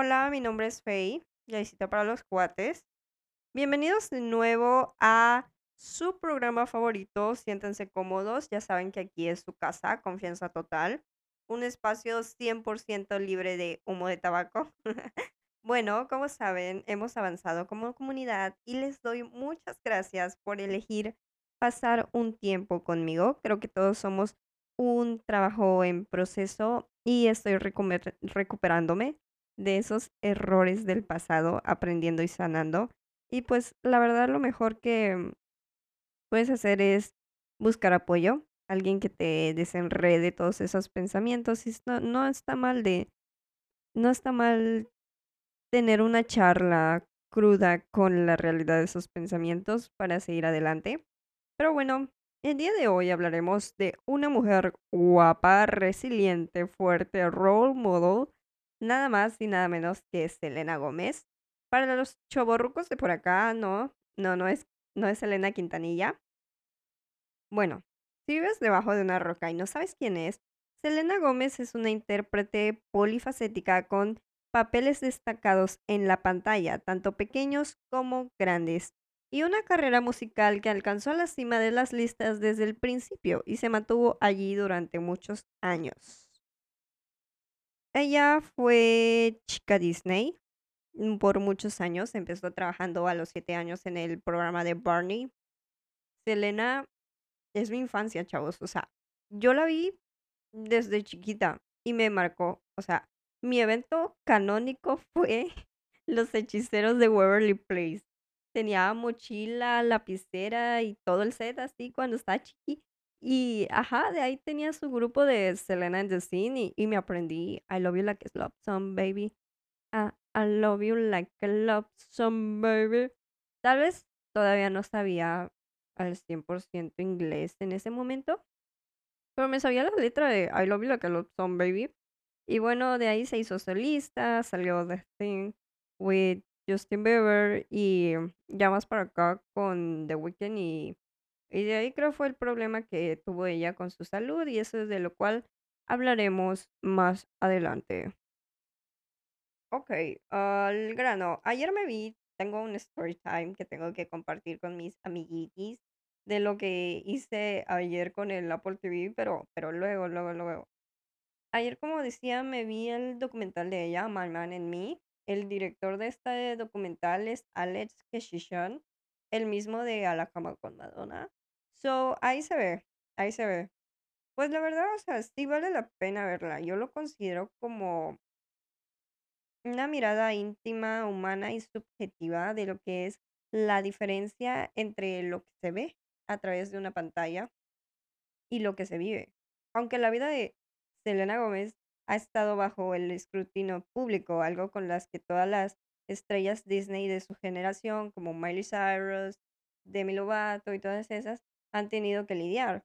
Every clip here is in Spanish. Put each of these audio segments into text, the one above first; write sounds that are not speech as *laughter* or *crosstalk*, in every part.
Hola, mi nombre es Faye, visita para los cuates. Bienvenidos de nuevo a su programa favorito. Siéntense cómodos, ya saben que aquí es su casa, confianza total. Un espacio 100% libre de humo de tabaco. *laughs* bueno, como saben, hemos avanzado como comunidad y les doy muchas gracias por elegir pasar un tiempo conmigo. Creo que todos somos un trabajo en proceso y estoy recuper- recuperándome de esos errores del pasado, aprendiendo y sanando. Y pues la verdad lo mejor que puedes hacer es buscar apoyo, alguien que te desenrede todos esos pensamientos. Y no, no está mal de, no está mal tener una charla cruda con la realidad de esos pensamientos para seguir adelante. Pero bueno, el día de hoy hablaremos de una mujer guapa, resiliente, fuerte, role model, nada más y nada menos que Selena Gómez. Para los choborrucos de por acá, no, no, no es, no es Selena Quintanilla. Bueno, si vives debajo de una roca y no sabes quién es, Selena Gómez es una intérprete polifacética con papeles destacados en la pantalla, tanto pequeños como grandes, y una carrera musical que alcanzó la cima de las listas desde el principio y se mantuvo allí durante muchos años. Ella fue chica Disney mm, por muchos años, empezó trabajando a los siete años en el programa de Barney. Selena es mi infancia, chavos, o sea, yo la vi desde chiquita y me marcó, o sea, mi evento canónico *laughs* fue Los Hechiceros de Waverly Place. Tenía mochila, lapicera y todo el set así cuando estaba chiqui. Y ajá, de ahí tenía su grupo de Selena and the Scene y, y me aprendí I love you like a love song, baby. Ah, I love you like a love song, baby. Tal vez todavía no sabía al 100% inglés en ese momento, pero me sabía la letra de I love you like a love song, baby. Y bueno, de ahí se hizo solista, salió The Thing with Justin Bieber y ya más para acá con The Weeknd y, y de ahí creo fue el problema que tuvo ella con su salud y eso es de lo cual hablaremos más adelante. Ok, al grano. Ayer me vi, tengo un story time que tengo que compartir con mis amiguitis de lo que hice ayer con el Apple TV, pero, pero luego, luego, luego. Ayer, como decía, me vi el documental de ella, My Man and Me. El director de este documental es Alex Keshishan, el mismo de A la cama con Madonna. So, ahí se ve, ahí se ve. Pues la verdad, o sea, sí vale la pena verla. Yo lo considero como una mirada íntima, humana y subjetiva de lo que es la diferencia entre lo que se ve a través de una pantalla y lo que se vive. Aunque la vida de Selena Gómez ha estado bajo el escrutinio público, algo con las que todas las estrellas Disney de su generación, como Miley Cyrus, Demi Lovato y todas esas, han tenido que lidiar.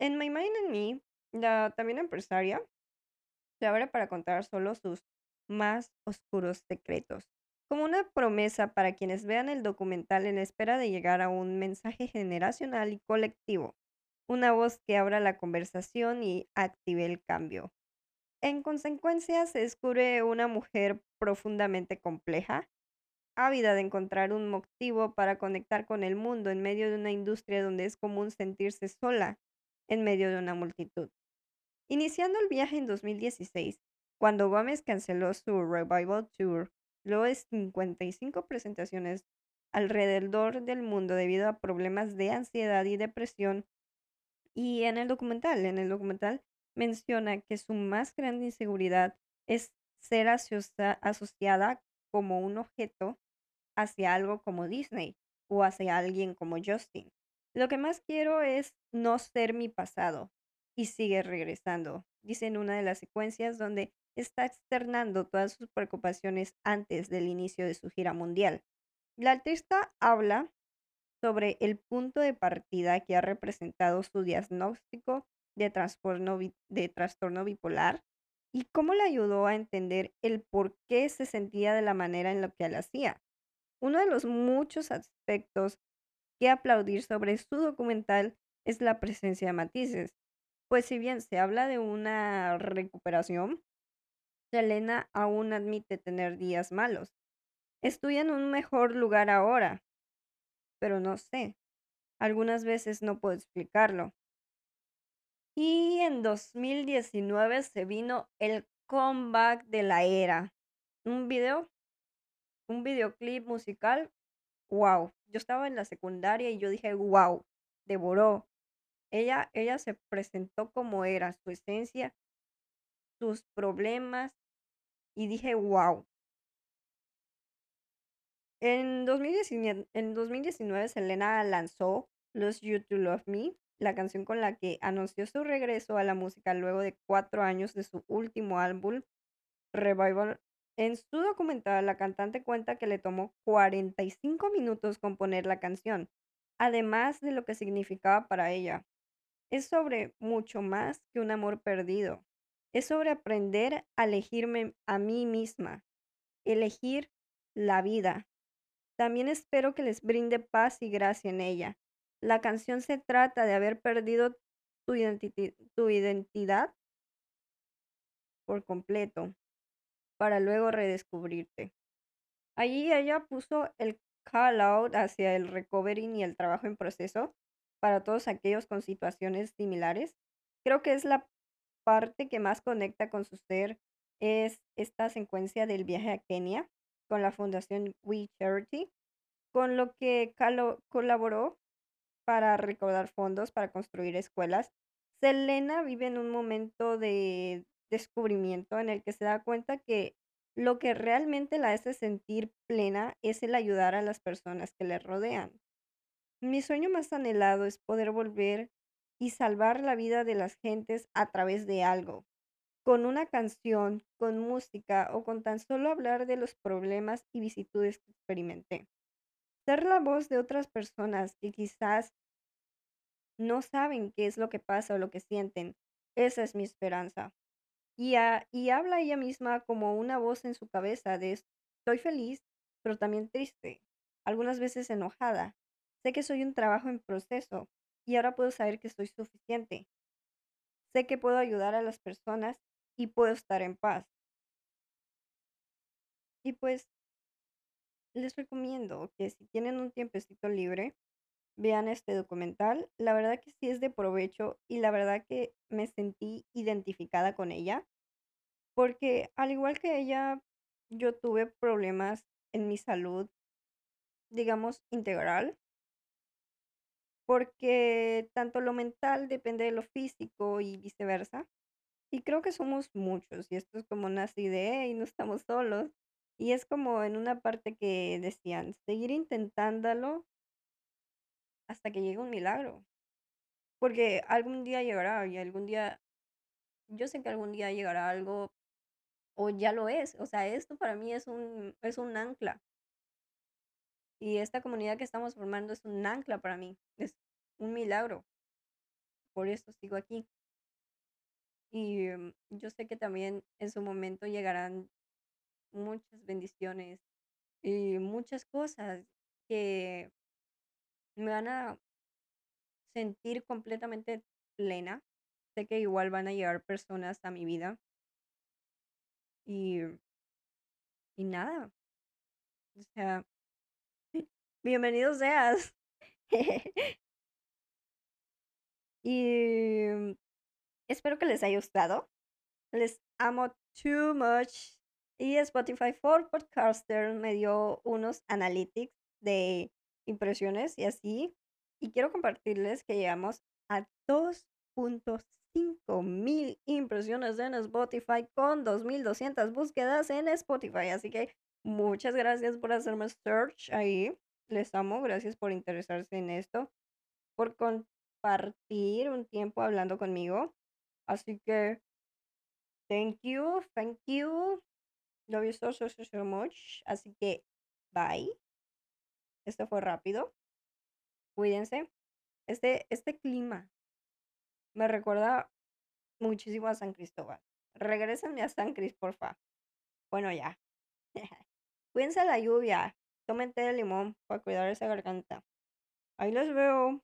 En My Mind and Me, la también empresaria se abre para contar solo sus más oscuros secretos, como una promesa para quienes vean el documental en espera de llegar a un mensaje generacional y colectivo, una voz que abra la conversación y active el cambio. En consecuencia, se descubre una mujer profundamente compleja, ávida de encontrar un motivo para conectar con el mundo en medio de una industria donde es común sentirse sola en medio de una multitud. Iniciando el viaje en 2016, cuando Gómez canceló su Revival Tour, luego de 55 presentaciones alrededor del mundo debido a problemas de ansiedad y depresión, y en el documental, en el documental menciona que su más grande inseguridad es ser asocia- asociada como un objeto hacia algo como Disney o hacia alguien como Justin. Lo que más quiero es no ser mi pasado y sigue regresando, dice en una de las secuencias donde está externando todas sus preocupaciones antes del inicio de su gira mundial. La artista habla sobre el punto de partida que ha representado su diagnóstico de trastorno, de trastorno bipolar y cómo le ayudó a entender el por qué se sentía de la manera en la que lo hacía. Uno de los muchos aspectos que aplaudir sobre su documental es la presencia de matices, pues si bien se habla de una recuperación, Selena aún admite tener días malos. Estoy en un mejor lugar ahora, pero no sé. Algunas veces no puedo explicarlo. Y en 2019 se vino el comeback de la era. Un video, un videoclip musical. Wow. Yo estaba en la secundaria y yo dije, wow, devoró. Ella, ella se presentó como era, su esencia, sus problemas, y dije, wow. En 2019, en 2019 Selena lanzó Los You to Love Me, la canción con la que anunció su regreso a la música luego de cuatro años de su último álbum, Revival. En su documental, la cantante cuenta que le tomó 45 minutos componer la canción, además de lo que significaba para ella. Es sobre mucho más que un amor perdido. Es sobre aprender a elegirme a mí misma, elegir la vida. También espero que les brinde paz y gracia en ella. La canción se trata de haber perdido tu, tu identidad por completo para luego redescubrirte. Allí ella puso el call out hacia el recovery y el trabajo en proceso para todos aquellos con situaciones similares. Creo que es la parte que más conecta con su ser es esta secuencia del viaje a Kenia con la fundación We Charity, con lo que colaboró para recaudar fondos para construir escuelas. Selena vive en un momento de descubrimiento en el que se da cuenta que lo que realmente la hace sentir plena es el ayudar a las personas que le rodean. Mi sueño más anhelado es poder volver y salvar la vida de las gentes a través de algo, con una canción, con música o con tan solo hablar de los problemas y vicitudes que experimenté. Ser la voz de otras personas que quizás no saben qué es lo que pasa o lo que sienten. Esa es mi esperanza. Y, y habla ella misma como una voz en su cabeza de estoy feliz, pero también triste, algunas veces enojada. Sé que soy un trabajo en proceso, y ahora puedo saber que soy suficiente. Sé que puedo ayudar a las personas y puedo estar en paz. Y pues les recomiendo que si tienen un tiempecito libre, vean este documental. La verdad que sí es de provecho y la verdad que me sentí identificada con ella. Porque al igual que ella, yo tuve problemas en mi salud, digamos, integral porque tanto lo mental depende de lo físico y viceversa. Y creo que somos muchos y esto es como una idea y no estamos solos. Y es como en una parte que decían, seguir intentándolo hasta que llegue un milagro. Porque algún día llegará y algún día, yo sé que algún día llegará algo o ya lo es. O sea, esto para mí es un, es un ancla. Y esta comunidad que estamos formando es un ancla para mí, es un milagro. Por eso sigo aquí. Y mm, yo sé que también en su momento llegarán muchas bendiciones y muchas cosas que me van a sentir completamente plena. Sé que igual van a llegar personas a mi vida. Y, y nada. O sea, *laughs* Bienvenido seas. *laughs* y espero que les haya gustado. Les amo too much. Y Spotify for Podcaster me dio unos analytics de impresiones y así. Y quiero compartirles que llegamos a 2.5 mil impresiones en Spotify con 2.200 búsquedas en Spotify. Así que muchas gracias por hacerme search ahí. Les amo, gracias por interesarse en esto, por compartir un tiempo hablando conmigo. Así que, thank you, thank you. Love you so, so, so, so much. Así que, bye. Esto fue rápido. Cuídense. Este, este clima me recuerda muchísimo a San Cristóbal. Regrésenme a San Cris, porfa. Bueno, ya. *laughs* Cuídense la lluvia. Tomen té de limón para cuidar esa garganta. Ahí los veo.